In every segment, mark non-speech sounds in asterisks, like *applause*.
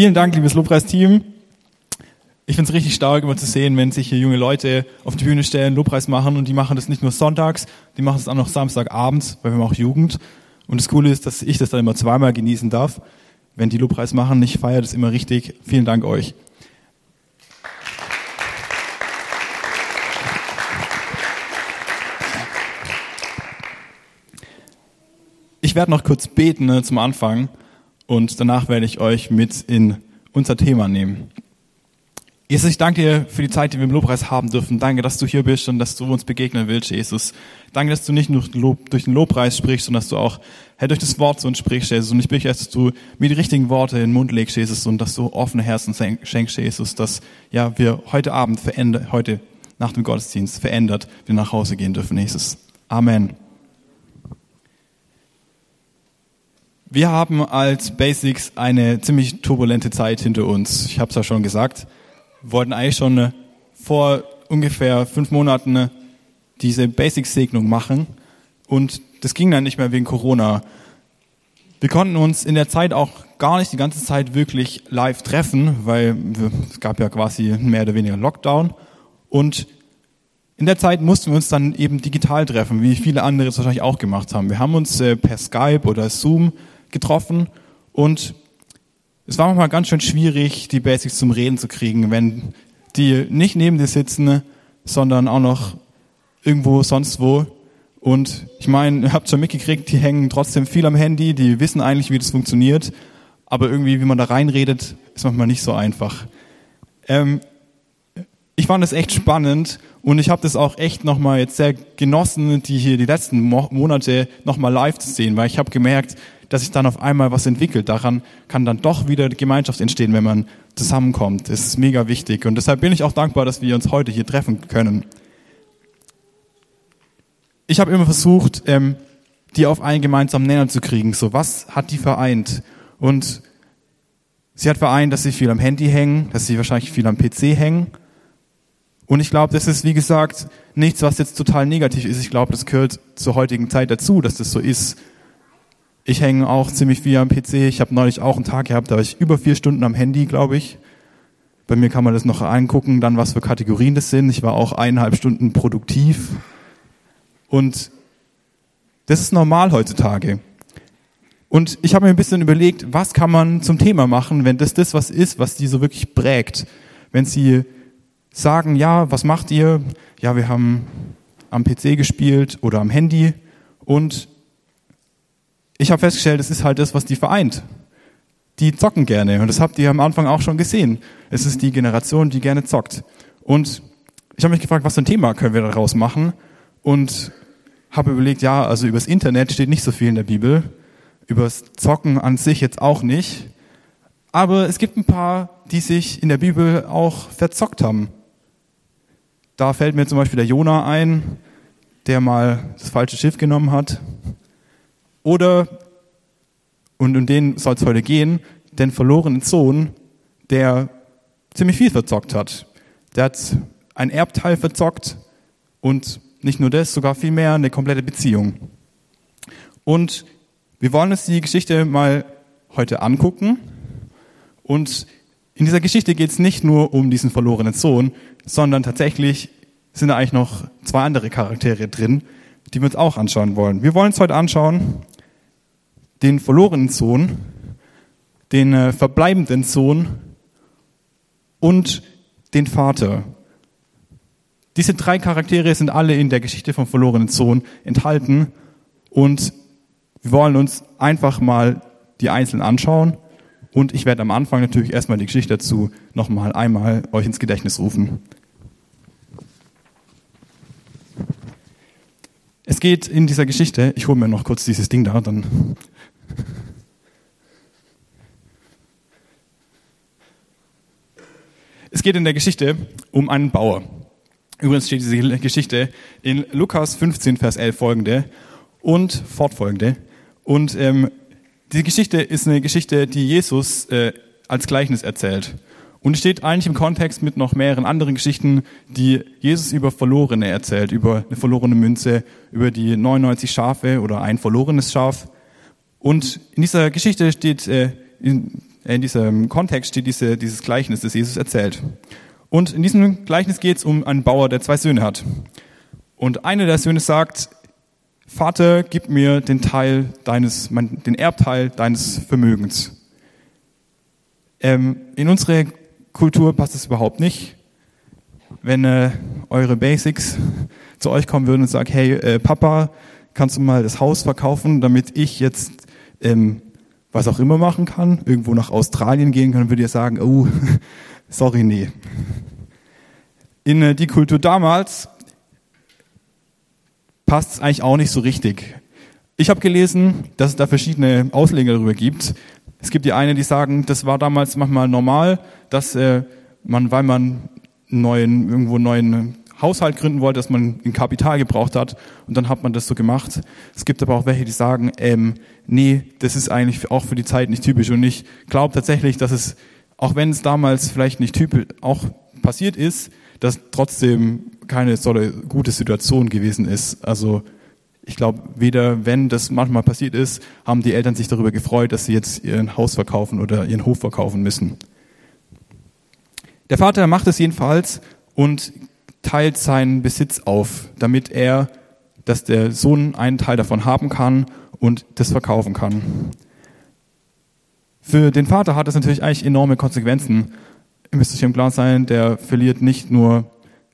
Vielen Dank, liebes Lobpreisteam. Ich finde es richtig stark, immer zu sehen, wenn sich hier junge Leute auf die Bühne stellen, Lobpreis machen und die machen das nicht nur sonntags, die machen es auch noch Samstagabends, weil wir haben auch Jugend. Und das Coole ist, dass ich das dann immer zweimal genießen darf. Wenn die Lobpreis machen, ich feiere das immer richtig. Vielen Dank euch. Ich werde noch kurz beten ne, zum Anfang und danach werde ich euch mit in unser Thema nehmen. Jesus, ich danke dir für die Zeit, die wir im Lobpreis haben dürfen. Danke, dass du hier bist und dass du uns begegnen willst, Jesus. Danke, dass du nicht nur durch den Lobpreis sprichst, sondern dass du auch Herr, durch das Wort zu uns sprichst, Jesus. Und ich bitte, dass du mir die richtigen Worte in den Mund legst, Jesus, und dass du offene Herzen schenkst, Jesus, dass ja, wir heute Abend verändert, heute nach dem Gottesdienst verändert, wir nach Hause gehen dürfen, Jesus. Amen. Wir haben als Basics eine ziemlich turbulente Zeit hinter uns. Ich habe es ja schon gesagt. Wir wollten eigentlich schon äh, vor ungefähr fünf Monaten äh, diese Basics-Segnung machen und das ging dann nicht mehr wegen Corona. Wir konnten uns in der Zeit auch gar nicht die ganze Zeit wirklich live treffen, weil es gab ja quasi mehr oder weniger Lockdown und in der Zeit mussten wir uns dann eben digital treffen, wie viele andere es wahrscheinlich auch gemacht haben. Wir haben uns äh, per Skype oder Zoom getroffen und es war manchmal ganz schön schwierig, die Basics zum Reden zu kriegen, wenn die nicht neben dir sitzen, sondern auch noch irgendwo sonst wo. Und ich meine, ihr habt schon mitgekriegt, die hängen trotzdem viel am Handy, die wissen eigentlich, wie das funktioniert, aber irgendwie, wie man da reinredet, ist manchmal nicht so einfach. Ähm, ich fand es echt spannend und ich habe das auch echt nochmal jetzt sehr genossen, die hier die letzten Monate nochmal live zu sehen, weil ich habe gemerkt, dass sich dann auf einmal was entwickelt. Daran kann dann doch wieder Gemeinschaft entstehen, wenn man zusammenkommt. Das ist mega wichtig. Und deshalb bin ich auch dankbar, dass wir uns heute hier treffen können. Ich habe immer versucht, ähm, die auf einen gemeinsamen Nenner zu kriegen. So, was hat die vereint? Und sie hat vereint, dass sie viel am Handy hängen, dass sie wahrscheinlich viel am PC hängen. Und ich glaube, das ist, wie gesagt, nichts, was jetzt total negativ ist. Ich glaube, das gehört zur heutigen Zeit dazu, dass das so ist. Ich hänge auch ziemlich viel am PC. Ich habe neulich auch einen Tag gehabt, da war ich über vier Stunden am Handy, glaube ich. Bei mir kann man das noch angucken, dann was für Kategorien das sind. Ich war auch eineinhalb Stunden produktiv. Und das ist normal heutzutage. Und ich habe mir ein bisschen überlegt, was kann man zum Thema machen, wenn das das was ist, was die so wirklich prägt. Wenn sie sagen, ja, was macht ihr? Ja, wir haben am PC gespielt oder am Handy und ich habe festgestellt, es ist halt das, was die vereint. Die zocken gerne und das habt ihr am Anfang auch schon gesehen. Es ist die Generation, die gerne zockt. Und ich habe mich gefragt, was für ein Thema können wir daraus machen und habe überlegt, ja, also übers Internet steht nicht so viel in der Bibel, übers Zocken an sich jetzt auch nicht, aber es gibt ein paar, die sich in der Bibel auch verzockt haben. Da fällt mir zum Beispiel der Jonah ein, der mal das falsche Schiff genommen hat oder, und um den soll es heute gehen, den verlorenen Sohn, der ziemlich viel verzockt hat. Der hat ein Erbteil verzockt und nicht nur das, sogar viel mehr, eine komplette Beziehung. Und wir wollen uns die Geschichte mal heute angucken. Und in dieser Geschichte geht es nicht nur um diesen verlorenen Sohn, sondern tatsächlich sind da eigentlich noch zwei andere Charaktere drin, die wir uns auch anschauen wollen. Wir wollen uns heute anschauen den verlorenen Sohn, den äh, verbleibenden Sohn und den Vater. Diese drei Charaktere sind alle in der Geschichte vom verlorenen Sohn enthalten und wir wollen uns einfach mal die einzeln anschauen und ich werde am Anfang natürlich erstmal die Geschichte dazu nochmal einmal euch ins Gedächtnis rufen. Es geht in dieser Geschichte, ich hole mir noch kurz dieses Ding da, dann *laughs* Es geht in der Geschichte um einen Bauer. Übrigens steht diese Geschichte in Lukas 15, Vers 11 folgende und fortfolgende. Und ähm, die Geschichte ist eine Geschichte, die Jesus äh, als Gleichnis erzählt. Und steht eigentlich im Kontext mit noch mehreren anderen Geschichten, die Jesus über Verlorene erzählt, über eine verlorene Münze, über die 99 Schafe oder ein verlorenes Schaf. Und in dieser Geschichte steht, äh, in, äh, in diesem Kontext steht diese, dieses Gleichnis, das Jesus erzählt. Und in diesem Gleichnis geht es um einen Bauer, der zwei Söhne hat. Und einer der Söhne sagt, Vater, gib mir den Teil deines, mein, den Erbteil deines Vermögens. Ähm, in unsere Kultur passt es überhaupt nicht. Wenn äh, eure Basics zu euch kommen würden und sagen, hey äh, Papa, kannst du mal das Haus verkaufen, damit ich jetzt ähm, was auch immer machen kann, irgendwo nach Australien gehen kann, würde ihr sagen, oh, *laughs* sorry, nee. In äh, die Kultur damals passt es eigentlich auch nicht so richtig. Ich habe gelesen, dass es da verschiedene Ausleger darüber gibt. Es gibt die eine, die sagen, das war damals manchmal normal, dass äh, man, weil man neuen, irgendwo neuen Haushalt gründen wollte, dass man ein Kapital gebraucht hat und dann hat man das so gemacht. Es gibt aber auch welche, die sagen, ähm, nee, das ist eigentlich auch für die Zeit nicht typisch und ich glaube tatsächlich, dass es, auch wenn es damals vielleicht nicht typisch auch passiert ist, dass trotzdem keine so gute Situation gewesen ist. Also ich glaube, weder wenn das manchmal passiert ist, haben die Eltern sich darüber gefreut, dass sie jetzt ihren Haus verkaufen oder ihren Hof verkaufen müssen. Der Vater macht es jedenfalls und teilt seinen Besitz auf, damit er, dass der Sohn einen Teil davon haben kann und das verkaufen kann. Für den Vater hat das natürlich eigentlich enorme Konsequenzen. Ihr müsst euch im Klaren sein, der verliert nicht nur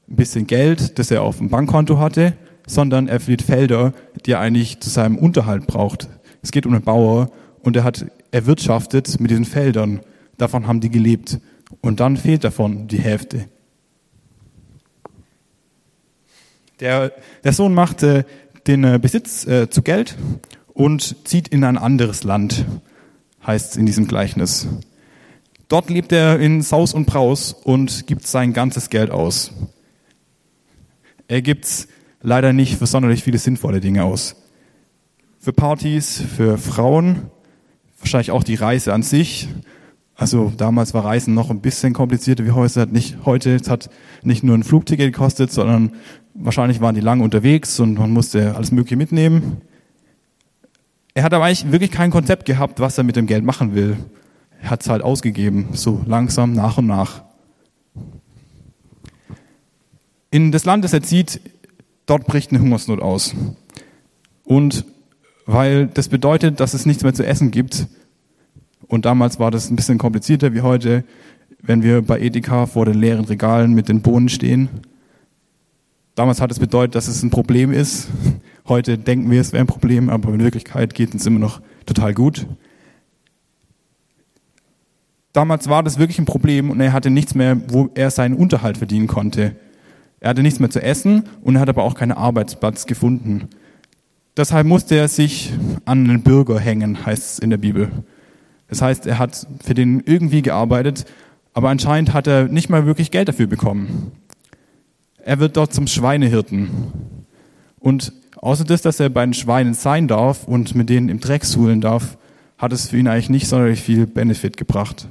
ein bisschen Geld, das er auf dem Bankkonto hatte, sondern er verliert Felder, die er eigentlich zu seinem Unterhalt braucht. Es geht um einen Bauer und er hat erwirtschaftet mit diesen Feldern. Davon haben die gelebt. Und dann fehlt davon die Hälfte. Der, der Sohn macht äh, den äh, Besitz äh, zu Geld und zieht in ein anderes Land, heißt es in diesem Gleichnis. Dort lebt er in Saus und Braus und gibt sein ganzes Geld aus. Er gibt leider nicht für sonderlich viele sinnvolle Dinge aus. Für Partys, für Frauen, wahrscheinlich auch die Reise an sich, also damals war Reisen noch ein bisschen komplizierter wie heute. Hat nicht, heute es hat nicht nur ein Flugticket gekostet, sondern wahrscheinlich waren die lange unterwegs und man musste alles Mögliche mitnehmen. Er hat aber eigentlich wirklich kein Konzept gehabt, was er mit dem Geld machen will. Er hat es halt ausgegeben, so langsam nach und nach. In das Land, das er zieht, dort bricht eine Hungersnot aus. Und weil das bedeutet, dass es nichts mehr zu essen gibt, und damals war das ein bisschen komplizierter wie heute, wenn wir bei Edeka vor den leeren Regalen mit den Bohnen stehen. Damals hat es bedeutet, dass es ein Problem ist. Heute denken wir, es wäre ein Problem, aber in Wirklichkeit geht es immer noch total gut. Damals war das wirklich ein Problem und er hatte nichts mehr, wo er seinen Unterhalt verdienen konnte. Er hatte nichts mehr zu essen und er hat aber auch keinen Arbeitsplatz gefunden. Deshalb musste er sich an einen Bürger hängen, heißt es in der Bibel. Das heißt, er hat für den irgendwie gearbeitet, aber anscheinend hat er nicht mal wirklich Geld dafür bekommen. Er wird dort zum Schweinehirten. Und außer das, dass er bei den Schweinen sein darf und mit denen im Dreck suhlen darf, hat es für ihn eigentlich nicht sonderlich viel Benefit gebracht.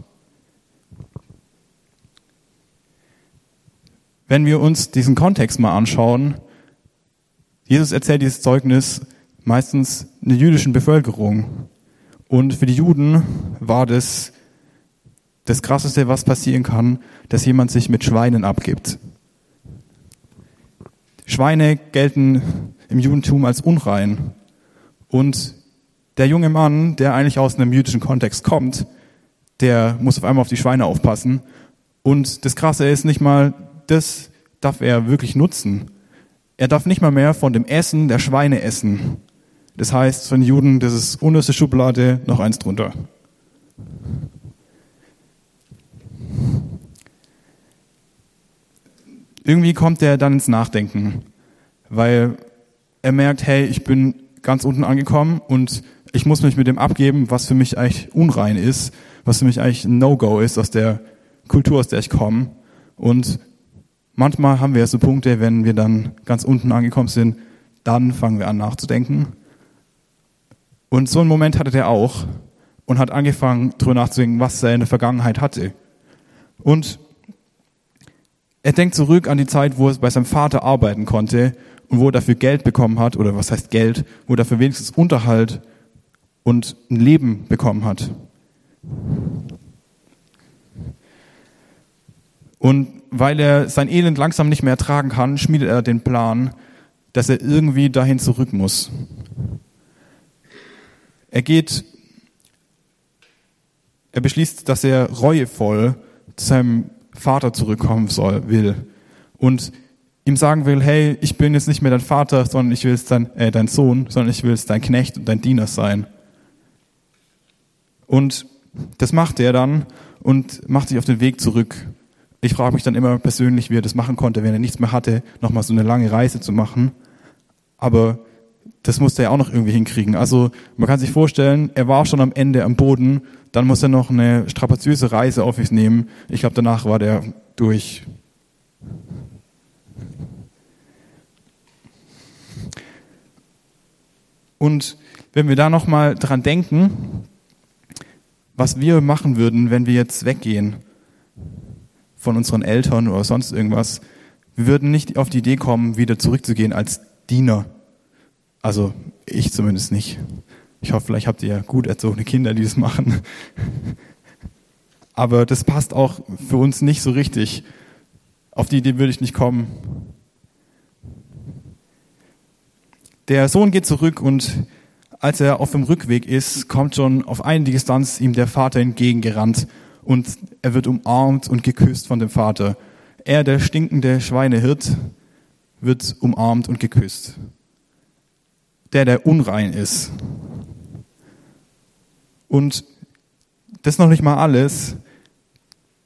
Wenn wir uns diesen Kontext mal anschauen, Jesus erzählt dieses Zeugnis meistens einer jüdischen Bevölkerung. Und für die Juden war das das Krasseste, was passieren kann, dass jemand sich mit Schweinen abgibt. Schweine gelten im Judentum als unrein. Und der junge Mann, der eigentlich aus einem jüdischen Kontext kommt, der muss auf einmal auf die Schweine aufpassen. Und das Krasse ist nicht mal, das darf er wirklich nutzen. Er darf nicht mal mehr von dem Essen der Schweine essen. Das heißt, von Juden, das ist unterste Schublade, noch eins drunter. Irgendwie kommt er dann ins Nachdenken, weil er merkt, hey, ich bin ganz unten angekommen und ich muss mich mit dem abgeben, was für mich eigentlich unrein ist, was für mich eigentlich ein No-Go ist aus der Kultur, aus der ich komme. Und manchmal haben wir so Punkte, wenn wir dann ganz unten angekommen sind, dann fangen wir an nachzudenken und so einen Moment hatte der auch und hat angefangen, darüber nachzudenken, was er in der Vergangenheit hatte. Und er denkt zurück an die Zeit, wo er bei seinem Vater arbeiten konnte und wo er dafür Geld bekommen hat, oder was heißt Geld, wo er dafür wenigstens Unterhalt und ein Leben bekommen hat. Und weil er sein Elend langsam nicht mehr ertragen kann, schmiedet er den Plan, dass er irgendwie dahin zurück muss. Er geht, er beschließt, dass er reuevoll zu seinem Vater zurückkommen soll, will. Und ihm sagen will, hey, ich bin jetzt nicht mehr dein Vater, sondern ich will jetzt dein, äh, dein Sohn, sondern ich will jetzt dein Knecht und dein Diener sein. Und das macht er dann und macht sich auf den Weg zurück. Ich frage mich dann immer persönlich, wie er das machen konnte, wenn er nichts mehr hatte, nochmal so eine lange Reise zu machen. Aber das musste er auch noch irgendwie hinkriegen. Also man kann sich vorstellen, er war schon am Ende am Boden, dann muss er noch eine strapaziöse Reise auf sich nehmen. Ich glaube, danach war der durch. Und wenn wir da nochmal dran denken, was wir machen würden, wenn wir jetzt weggehen von unseren Eltern oder sonst irgendwas, wir würden nicht auf die Idee kommen, wieder zurückzugehen als Diener. Also ich zumindest nicht. Ich hoffe, vielleicht habt ihr ja gut erzogene Kinder, die das machen. Aber das passt auch für uns nicht so richtig. Auf die Idee würde ich nicht kommen. Der Sohn geht zurück und als er auf dem Rückweg ist, kommt schon auf einige Distanz ihm der Vater entgegengerannt und er wird umarmt und geküsst von dem Vater. Er, der stinkende Schweinehirt, wird umarmt und geküsst. Der, der unrein ist. Und das ist noch nicht mal alles.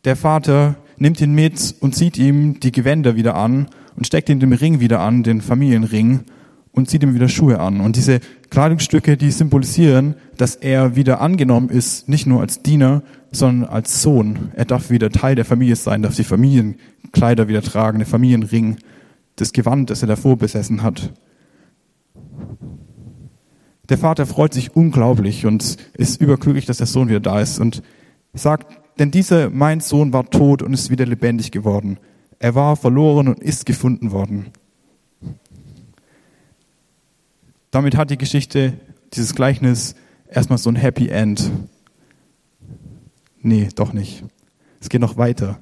Der Vater nimmt ihn mit und zieht ihm die Gewänder wieder an und steckt ihm den Ring wieder an, den Familienring, und zieht ihm wieder Schuhe an. Und diese Kleidungsstücke, die symbolisieren, dass er wieder angenommen ist, nicht nur als Diener, sondern als Sohn. Er darf wieder Teil der Familie sein, darf die Familienkleider wieder tragen, den Familienring, das Gewand, das er davor besessen hat. Der Vater freut sich unglaublich und ist überglücklich, dass der Sohn wieder da ist und sagt, denn dieser, mein Sohn war tot und ist wieder lebendig geworden. Er war verloren und ist gefunden worden. Damit hat die Geschichte, dieses Gleichnis, erstmal so ein Happy End. Nee, doch nicht. Es geht noch weiter.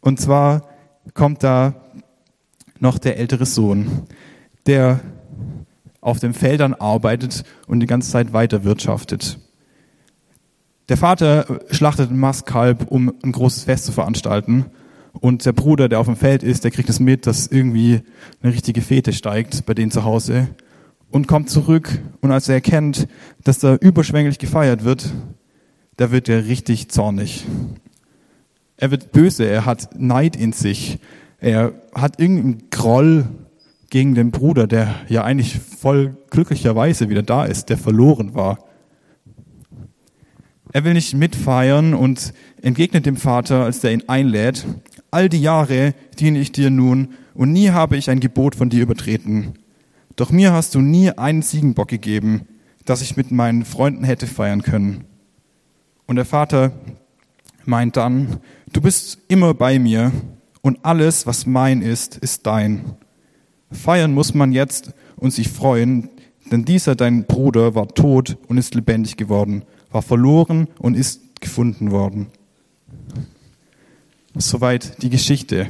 Und zwar kommt da noch der ältere Sohn, der auf den Feldern arbeitet und die ganze Zeit weiter wirtschaftet. Der Vater schlachtet ein Mastkalb, um ein großes Fest zu veranstalten. Und der Bruder, der auf dem Feld ist, der kriegt es mit, dass irgendwie eine richtige Fete steigt bei denen zu Hause und kommt zurück. Und als er erkennt, dass da überschwänglich gefeiert wird, da wird er richtig zornig. Er wird böse, er hat Neid in sich. Er hat irgendeinen Groll gegen den Bruder, der ja eigentlich voll glücklicherweise wieder da ist, der verloren war. Er will nicht mitfeiern und entgegnet dem Vater, als der ihn einlädt, all die Jahre diene ich dir nun und nie habe ich ein Gebot von dir übertreten. Doch mir hast du nie einen Ziegenbock gegeben, dass ich mit meinen Freunden hätte feiern können. Und der Vater meint dann, du bist immer bei mir und alles, was mein ist, ist dein. Feiern muss man jetzt und sich freuen, denn dieser dein Bruder war tot und ist lebendig geworden, war verloren und ist gefunden worden. Soweit die Geschichte.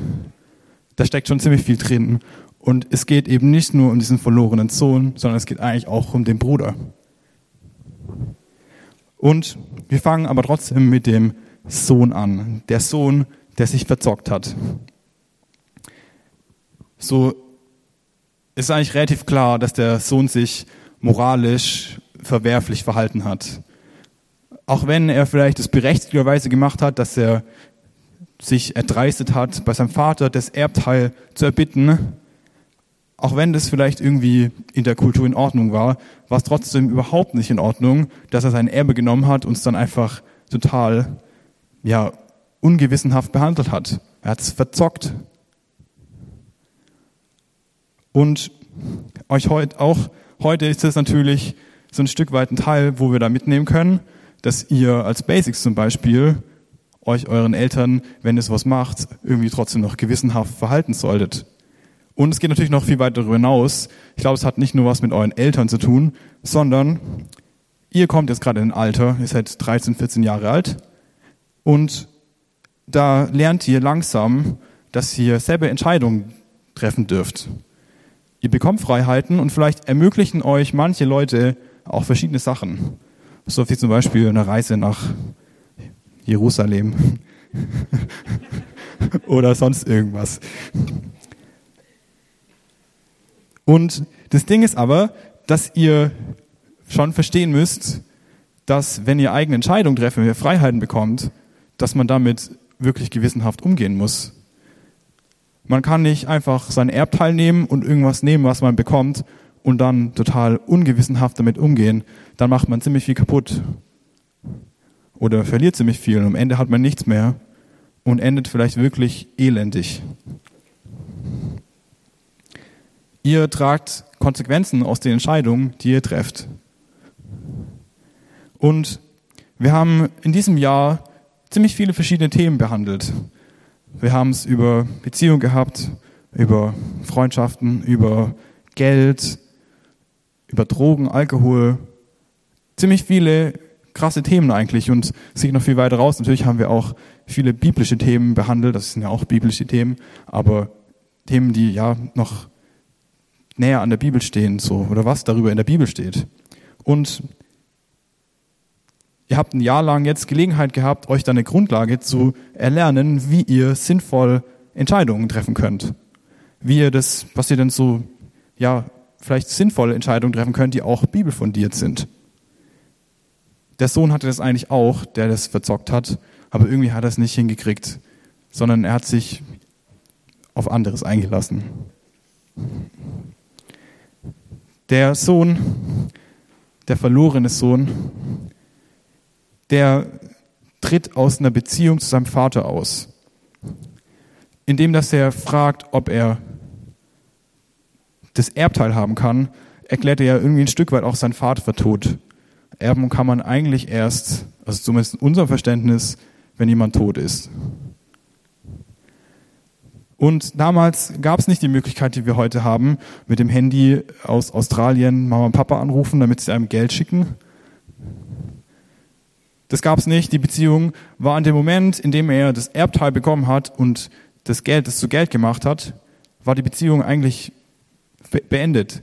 Da steckt schon ziemlich viel drin und es geht eben nicht nur um diesen verlorenen Sohn, sondern es geht eigentlich auch um den Bruder. Und wir fangen aber trotzdem mit dem Sohn an. Der Sohn, der sich verzockt hat. So ist eigentlich relativ klar, dass der Sohn sich moralisch verwerflich verhalten hat. Auch wenn er vielleicht es berechtigterweise gemacht hat, dass er sich erdreistet hat, bei seinem Vater das Erbteil zu erbitten, auch wenn das vielleicht irgendwie in der Kultur in Ordnung war, war es trotzdem überhaupt nicht in Ordnung, dass er sein Erbe genommen hat und es dann einfach total, ja, ungewissenhaft behandelt hat. Er hat es verzockt. Und euch heute auch, heute ist es natürlich so ein Stück weit ein Teil, wo wir da mitnehmen können, dass ihr als Basics zum Beispiel euch euren Eltern, wenn es was macht, irgendwie trotzdem noch gewissenhaft verhalten solltet. Und es geht natürlich noch viel weiter darüber hinaus. Ich glaube, es hat nicht nur was mit euren Eltern zu tun, sondern ihr kommt jetzt gerade in ein Alter, ihr seid 13, 14 Jahre alt und da lernt ihr langsam, dass ihr selber Entscheidungen treffen dürft. Ihr bekommt Freiheiten und vielleicht ermöglichen euch manche Leute auch verschiedene Sachen. So wie zum Beispiel eine Reise nach Jerusalem *laughs* oder sonst irgendwas. Und das Ding ist aber, dass ihr schon verstehen müsst, dass wenn ihr eigene Entscheidungen trefft, wenn ihr Freiheiten bekommt, dass man damit wirklich gewissenhaft umgehen muss. Man kann nicht einfach sein Erbteil nehmen und irgendwas nehmen, was man bekommt und dann total ungewissenhaft damit umgehen. Dann macht man ziemlich viel kaputt. Oder verliert ziemlich viel und am Ende hat man nichts mehr und endet vielleicht wirklich elendig. Ihr tragt Konsequenzen aus den Entscheidungen, die ihr trefft. Und wir haben in diesem Jahr ziemlich viele verschiedene Themen behandelt. Wir haben es über Beziehungen gehabt, über Freundschaften, über Geld, über Drogen, Alkohol. Ziemlich viele krasse Themen eigentlich und es geht noch viel weiter raus. Natürlich haben wir auch viele biblische Themen behandelt, das sind ja auch biblische Themen, aber Themen, die ja noch näher an der Bibel stehen, so, oder was darüber in der Bibel steht. Und ihr habt ein Jahr lang jetzt Gelegenheit gehabt, euch dann eine Grundlage zu erlernen, wie ihr sinnvoll Entscheidungen treffen könnt. Wie ihr das, was ihr denn so, ja, vielleicht sinnvolle Entscheidungen treffen könnt, die auch bibelfundiert sind. Der Sohn hatte das eigentlich auch, der das verzockt hat, aber irgendwie hat er es nicht hingekriegt, sondern er hat sich auf anderes eingelassen. Der Sohn, der verlorene Sohn, der tritt aus einer Beziehung zu seinem Vater aus, indem dass er fragt, ob er das Erbteil haben kann, erklärt er ja irgendwie ein Stück weit auch sein Vater für tot. Erben kann man eigentlich erst, also zumindest in unserem Verständnis, wenn jemand tot ist. Und damals gab es nicht die Möglichkeit, die wir heute haben, mit dem Handy aus Australien Mama und Papa anrufen, damit sie einem Geld schicken. Das gab es nicht. Die Beziehung war an dem Moment, in dem er das Erbteil bekommen hat und das Geld, das zu Geld gemacht hat, war die Beziehung eigentlich beendet.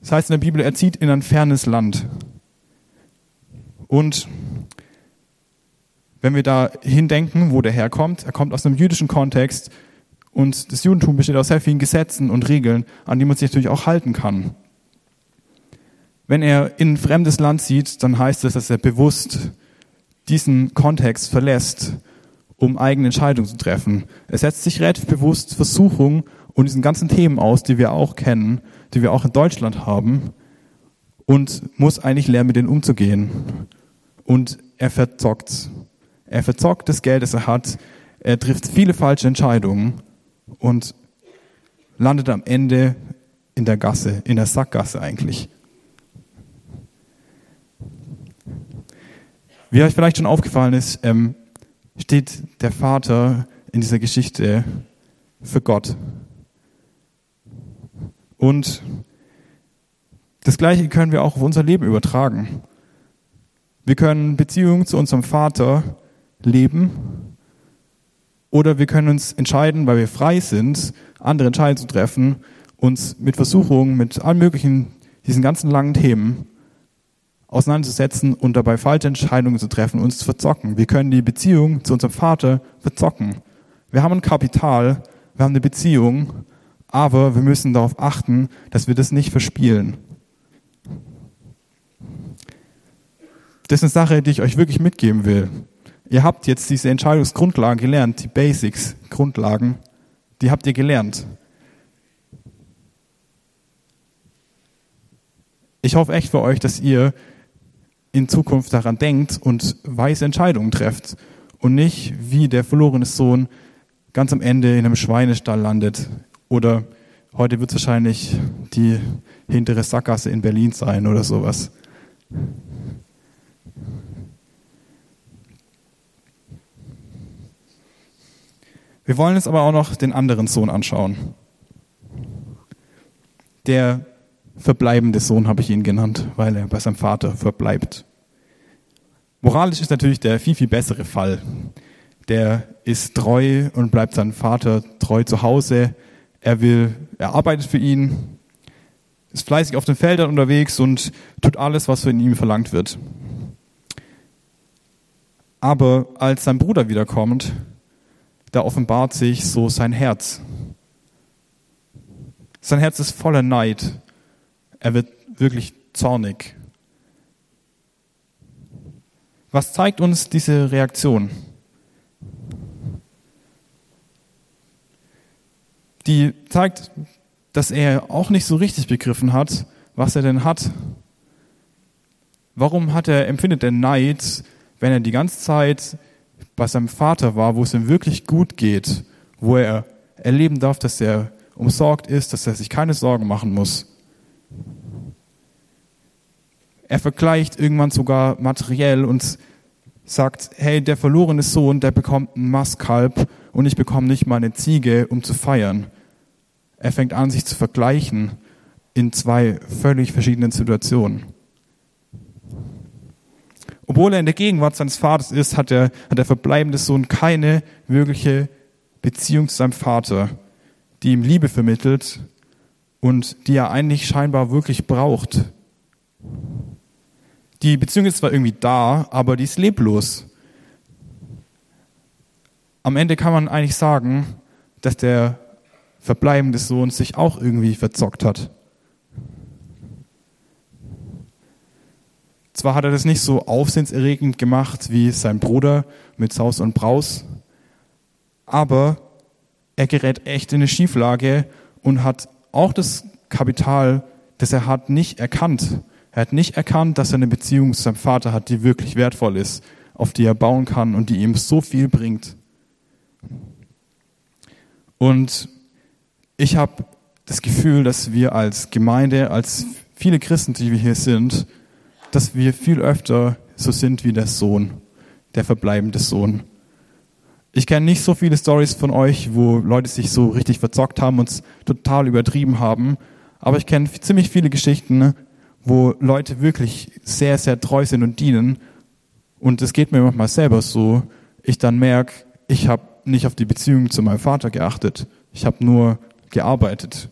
Das heißt in der Bibel, er zieht in ein fernes Land. Und wenn wir da hindenken, wo der herkommt, er kommt aus einem jüdischen Kontext und das Judentum besteht aus sehr vielen Gesetzen und Regeln, an die man sich natürlich auch halten kann. Wenn er in ein fremdes Land zieht, dann heißt es, dass er bewusst diesen Kontext verlässt, um eigene Entscheidungen zu treffen. Er setzt sich relativ bewusst Versuchung und diesen ganzen Themen aus, die wir auch kennen, die wir auch in Deutschland haben, und muss eigentlich lernen, mit denen umzugehen. Und er verzockt. Er verzockt das Geld, das er hat. Er trifft viele falsche Entscheidungen und landet am Ende in der Gasse, in der Sackgasse eigentlich. Wie euch vielleicht schon aufgefallen ist, ähm, steht der Vater in dieser Geschichte für Gott. Und das Gleiche können wir auch auf unser Leben übertragen. Wir können Beziehungen zu unserem Vater leben oder wir können uns entscheiden, weil wir frei sind, andere Entscheidungen zu treffen, uns mit Versuchungen, mit allen möglichen, diesen ganzen langen Themen auseinanderzusetzen und dabei falsche Entscheidungen zu treffen, uns zu verzocken. Wir können die Beziehung zu unserem Vater verzocken. Wir haben ein Kapital, wir haben eine Beziehung, aber wir müssen darauf achten, dass wir das nicht verspielen. Das ist eine Sache, die ich euch wirklich mitgeben will. Ihr habt jetzt diese Entscheidungsgrundlagen gelernt, die Basics, Grundlagen, die habt ihr gelernt. Ich hoffe echt für euch, dass ihr in Zukunft daran denkt und weise Entscheidungen trefft und nicht wie der verlorene Sohn ganz am Ende in einem Schweinestall landet oder heute wird es wahrscheinlich die hintere Sackgasse in Berlin sein oder sowas. Wir wollen jetzt aber auch noch den anderen Sohn anschauen. Der verbleibende Sohn habe ich ihn genannt, weil er bei seinem Vater verbleibt. Moralisch ist natürlich der viel, viel bessere Fall. Der ist treu und bleibt seinem Vater treu zu Hause. Er will, er arbeitet für ihn, ist fleißig auf den Feldern unterwegs und tut alles, was von ihm verlangt wird. Aber als sein Bruder wiederkommt, da offenbart sich so sein Herz. Sein Herz ist voller Neid. Er wird wirklich zornig. Was zeigt uns diese Reaktion? Die zeigt, dass er auch nicht so richtig begriffen hat, was er denn hat. Warum hat er, empfindet er Neid, wenn er die ganze Zeit bei seinem Vater war, wo es ihm wirklich gut geht, wo er erleben darf, dass er umsorgt ist, dass er sich keine Sorgen machen muss. Er vergleicht irgendwann sogar materiell und sagt, hey, der verlorene Sohn, der bekommt ein Mastkalb und ich bekomme nicht mal eine Ziege, um zu feiern. Er fängt an, sich zu vergleichen in zwei völlig verschiedenen Situationen. Obwohl er in der Gegenwart seines Vaters ist, hat der, hat der verbleibende Sohn keine wirkliche Beziehung zu seinem Vater, die ihm Liebe vermittelt und die er eigentlich scheinbar wirklich braucht. Die Beziehung ist zwar irgendwie da, aber die ist leblos. Am Ende kann man eigentlich sagen, dass der verbleibende Sohn sich auch irgendwie verzockt hat. Zwar hat er das nicht so aufsehenserregend gemacht wie sein Bruder mit Saus und Braus, aber er gerät echt in eine Schieflage und hat auch das Kapital, das er hat, nicht erkannt. Er hat nicht erkannt, dass er eine Beziehung zu seinem Vater hat, die wirklich wertvoll ist, auf die er bauen kann und die ihm so viel bringt. Und ich habe das Gefühl, dass wir als Gemeinde, als viele Christen, die wir hier sind, dass wir viel öfter so sind wie der Sohn, der verbleibende Sohn. Ich kenne nicht so viele Stories von euch, wo Leute sich so richtig verzockt haben und total übertrieben haben, aber ich kenne ziemlich viele Geschichten, wo Leute wirklich sehr, sehr treu sind und dienen. Und es geht mir manchmal selber so, ich dann merke, ich habe nicht auf die Beziehung zu meinem Vater geachtet. Ich habe nur gearbeitet.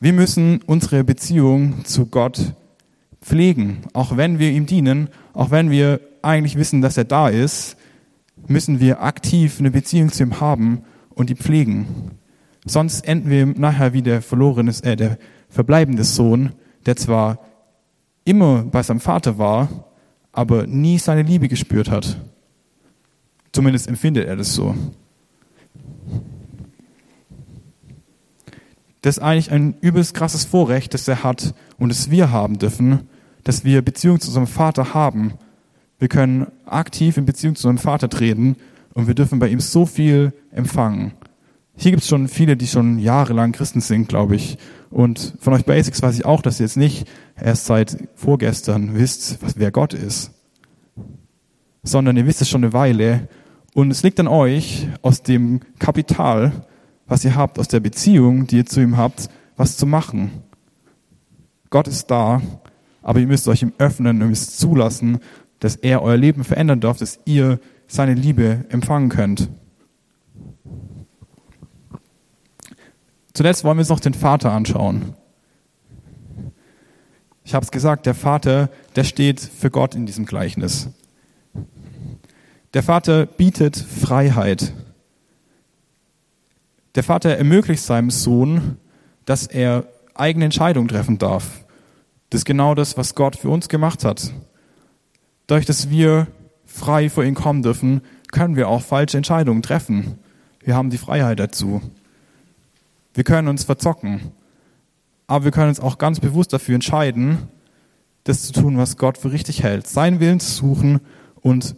Wir müssen unsere Beziehung zu Gott pflegen. Auch wenn wir ihm dienen, auch wenn wir eigentlich wissen, dass er da ist, müssen wir aktiv eine Beziehung zu ihm haben und die pflegen. Sonst enden wir nachher wie der verlorene, äh, der verbleibende Sohn, der zwar immer bei seinem Vater war, aber nie seine Liebe gespürt hat. Zumindest empfindet er das so. Das ist eigentlich ein übelst krasses Vorrecht, das er hat und das wir haben dürfen, dass wir Beziehung zu unserem Vater haben. Wir können aktiv in Beziehung zu unserem Vater treten und wir dürfen bei ihm so viel empfangen. Hier gibt es schon viele, die schon jahrelang Christen sind, glaube ich. Und von euch Basics weiß ich auch, dass ihr jetzt nicht erst seit vorgestern wisst, was, wer Gott ist, sondern ihr wisst es schon eine Weile und es liegt an euch, aus dem Kapital, was ihr habt, aus der Beziehung, die ihr zu ihm habt, was zu machen. Gott ist da, aber ihr müsst euch ihm öffnen und müsst zulassen, dass er euer Leben verändern darf, dass ihr seine Liebe empfangen könnt. Zuletzt wollen wir uns noch den Vater anschauen. Ich habe es gesagt, der Vater, der steht für Gott in diesem Gleichnis. Der Vater bietet Freiheit. Der Vater ermöglicht seinem Sohn, dass er eigene Entscheidungen treffen darf. Das ist genau das, was Gott für uns gemacht hat. Dadurch, dass wir frei vor ihn kommen dürfen, können wir auch falsche Entscheidungen treffen. Wir haben die Freiheit dazu. Wir können uns verzocken. Aber wir können uns auch ganz bewusst dafür entscheiden, das zu tun, was Gott für richtig hält. Seinen Willen zu suchen und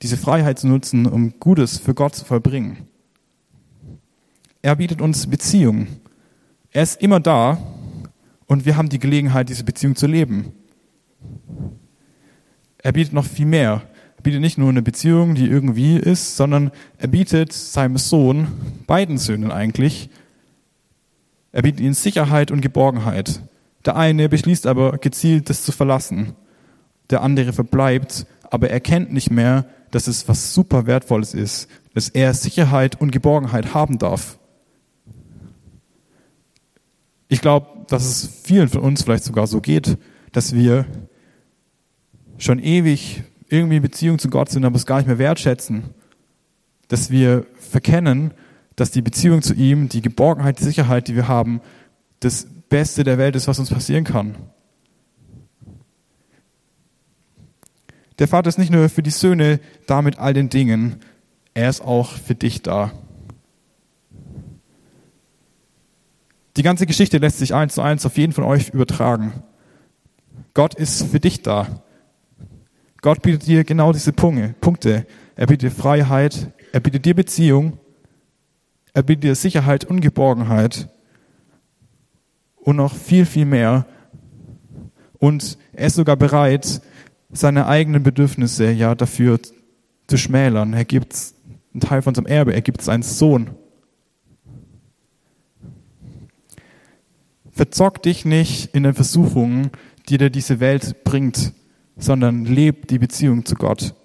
diese Freiheit zu nutzen, um Gutes für Gott zu vollbringen. Er bietet uns Beziehung. Er ist immer da und wir haben die Gelegenheit, diese Beziehung zu leben. Er bietet noch viel mehr. Er bietet nicht nur eine Beziehung, die irgendwie ist, sondern er bietet seinem Sohn, beiden Söhnen eigentlich, er bietet ihnen Sicherheit und Geborgenheit. Der eine beschließt aber gezielt, das zu verlassen. Der andere verbleibt, aber er kennt nicht mehr, dass es was super Wertvolles ist, dass er Sicherheit und Geborgenheit haben darf. Ich glaube, dass es vielen von uns vielleicht sogar so geht, dass wir schon ewig irgendwie in Beziehung zu Gott sind, aber es gar nicht mehr wertschätzen. Dass wir verkennen, dass die Beziehung zu ihm, die Geborgenheit, die Sicherheit, die wir haben, das Beste der Welt ist, was uns passieren kann. Der Vater ist nicht nur für die Söhne da mit all den Dingen, er ist auch für dich da. Die ganze Geschichte lässt sich eins zu eins auf jeden von euch übertragen. Gott ist für dich da. Gott bietet dir genau diese Punkte. Er bietet dir Freiheit, er bietet dir Beziehung, er bietet dir Sicherheit und Geborgenheit und noch viel, viel mehr. Und er ist sogar bereit, seine eigenen Bedürfnisse ja dafür zu schmälern. Er gibt einen Teil von seinem Erbe, er gibt seinen Sohn. Verzock dich nicht in den Versuchungen, die dir diese Welt bringt, sondern lebt die Beziehung zu Gott.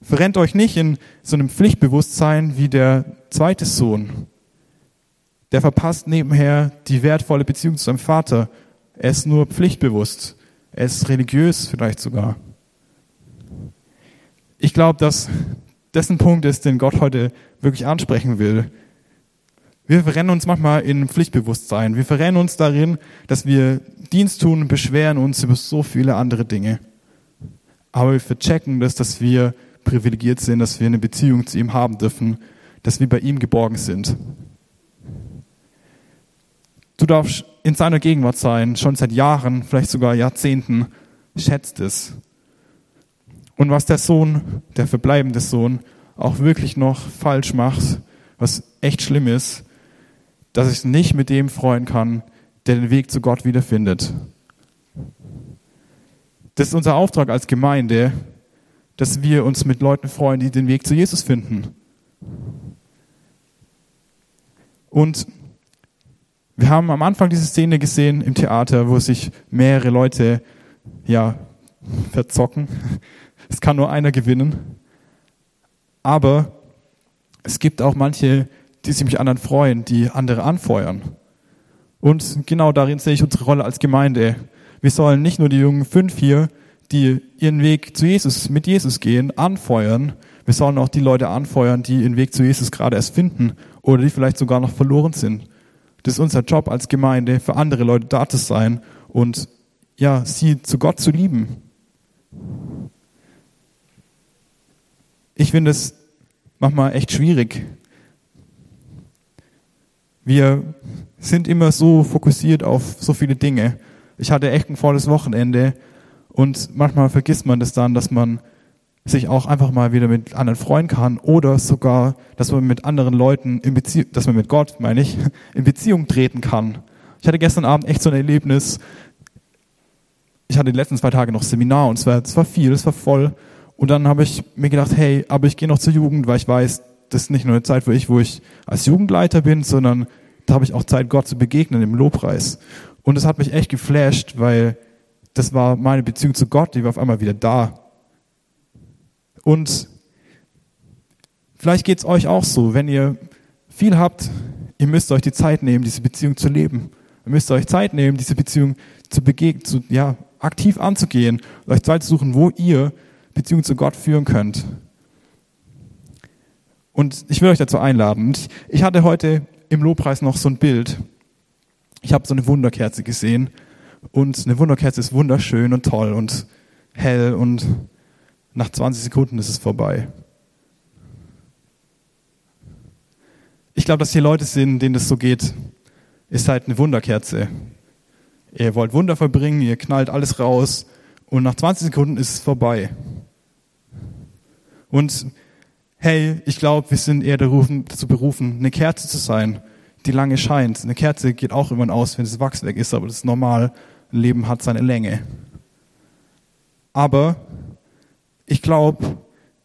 Verrennt euch nicht in so einem Pflichtbewusstsein wie der zweite Sohn. Der verpasst nebenher die wertvolle Beziehung zu seinem Vater. Er ist nur pflichtbewusst. Er ist religiös vielleicht sogar. Ich glaube, dass das ein Punkt ist, den Gott heute wirklich ansprechen will. Wir verrennen uns manchmal in Pflichtbewusstsein. Wir verrennen uns darin, dass wir Dienst tun und beschweren uns über so viele andere Dinge. Aber wir verchecken das, dass wir privilegiert sind, dass wir eine Beziehung zu ihm haben dürfen, dass wir bei ihm geborgen sind. Du darfst in seiner Gegenwart sein, schon seit Jahren, vielleicht sogar Jahrzehnten, schätzt es. Und was der Sohn, der verbleibende Sohn, auch wirklich noch falsch macht, was echt schlimm ist, dass ich nicht mit dem freuen kann, der den Weg zu Gott wiederfindet. Das ist unser Auftrag als Gemeinde, dass wir uns mit Leuten freuen, die den Weg zu Jesus finden. Und wir haben am Anfang diese Szene gesehen im Theater, wo sich mehrere Leute ja verzocken. Es kann nur einer gewinnen. Aber es gibt auch manche, die sich mit anderen freuen, die andere anfeuern. Und genau darin sehe ich unsere Rolle als Gemeinde. Wir sollen nicht nur die jungen fünf hier, die ihren Weg zu Jesus, mit Jesus gehen, anfeuern. Wir sollen auch die Leute anfeuern, die ihren Weg zu Jesus gerade erst finden oder die vielleicht sogar noch verloren sind. Das ist unser Job als Gemeinde, für andere Leute da zu sein und ja, sie zu Gott zu lieben. Ich finde es manchmal echt schwierig, wir sind immer so fokussiert auf so viele Dinge. Ich hatte echt ein volles Wochenende und manchmal vergisst man das dann, dass man sich auch einfach mal wieder mit anderen freuen kann oder sogar, dass man mit anderen Leuten in Beziehung, dass man mit Gott, meine ich, *laughs* in Beziehung treten kann. Ich hatte gestern Abend echt so ein Erlebnis. Ich hatte die letzten zwei Tage noch Seminar und es war, es war viel, es war voll. Und dann habe ich mir gedacht, hey, aber ich gehe noch zur Jugend, weil ich weiß, das ist nicht nur eine Zeit, wo ich, wo ich als Jugendleiter bin, sondern da habe ich auch Zeit, Gott zu begegnen im Lobpreis. Und es hat mich echt geflasht, weil das war meine Beziehung zu Gott, die war auf einmal wieder da. Und vielleicht geht es euch auch so, wenn ihr viel habt, ihr müsst euch die Zeit nehmen, diese Beziehung zu leben. Ihr müsst euch Zeit nehmen, diese Beziehung zu begegnen, zu, ja, aktiv anzugehen, euch Zeit zu suchen, wo ihr Beziehung zu Gott führen könnt. Und ich will euch dazu einladen. Ich hatte heute im Lobpreis noch so ein Bild. Ich habe so eine Wunderkerze gesehen und eine Wunderkerze ist wunderschön und toll und hell und nach 20 Sekunden ist es vorbei. Ich glaube, dass hier Leute sind, denen das so geht. Ihr seid eine Wunderkerze. Ihr wollt Wunder verbringen, ihr knallt alles raus und nach 20 Sekunden ist es vorbei. Und hey, ich glaube, wir sind eher dazu berufen, eine Kerze zu sein, die lange scheint. Eine Kerze geht auch irgendwann aus, wenn das Wachs weg ist, aber das ist normal. Ein Leben hat seine Länge. Aber ich glaube,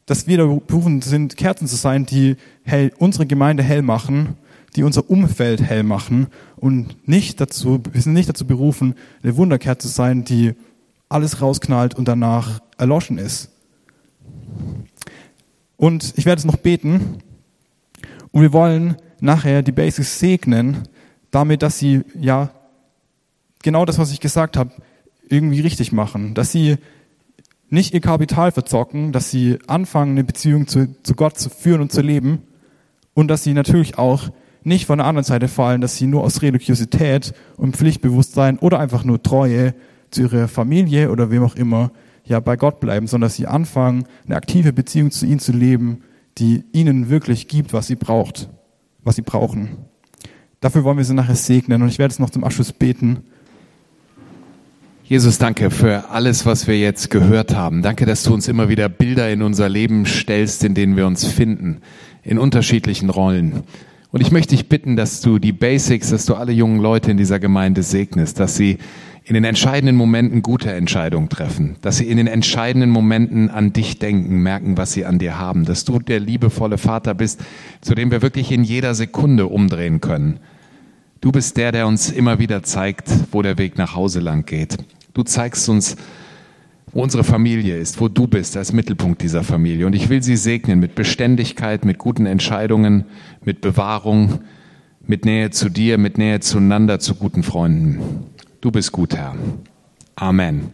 dass wir berufen sind, Kerzen zu sein, die hell, unsere Gemeinde hell machen, die unser Umfeld hell machen und nicht dazu, wir sind nicht dazu berufen, eine Wunderkerze zu sein, die alles rausknallt und danach erloschen ist. Und ich werde es noch beten. Und wir wollen nachher die Basics segnen, damit, dass sie ja genau das, was ich gesagt habe, irgendwie richtig machen. Dass sie nicht ihr Kapital verzocken, dass sie anfangen, eine Beziehung zu, zu Gott zu führen und zu leben. Und dass sie natürlich auch nicht von der anderen Seite fallen, dass sie nur aus Religiosität und Pflichtbewusstsein oder einfach nur Treue zu ihrer Familie oder wem auch immer ja bei Gott bleiben, sondern dass sie anfangen, eine aktive Beziehung zu ihm zu leben, die ihnen wirklich gibt, was sie braucht, was sie brauchen. Dafür wollen wir sie nachher segnen und ich werde es noch zum Abschluss beten. Jesus, danke für alles, was wir jetzt gehört haben. Danke, dass du uns immer wieder Bilder in unser Leben stellst, in denen wir uns finden, in unterschiedlichen Rollen. Und ich möchte dich bitten, dass du die Basics, dass du alle jungen Leute in dieser Gemeinde segnest, dass sie in den entscheidenden Momenten gute Entscheidungen treffen, dass sie in den entscheidenden Momenten an dich denken, merken, was sie an dir haben, dass du der liebevolle Vater bist, zu dem wir wirklich in jeder Sekunde umdrehen können. Du bist der, der uns immer wieder zeigt, wo der Weg nach Hause lang geht. Du zeigst uns, wo unsere Familie ist, wo du bist als Mittelpunkt dieser Familie. Und ich will sie segnen mit Beständigkeit, mit guten Entscheidungen, mit Bewahrung, mit Nähe zu dir, mit Nähe zueinander, zu guten Freunden. Du bist gut, Herr. Amen.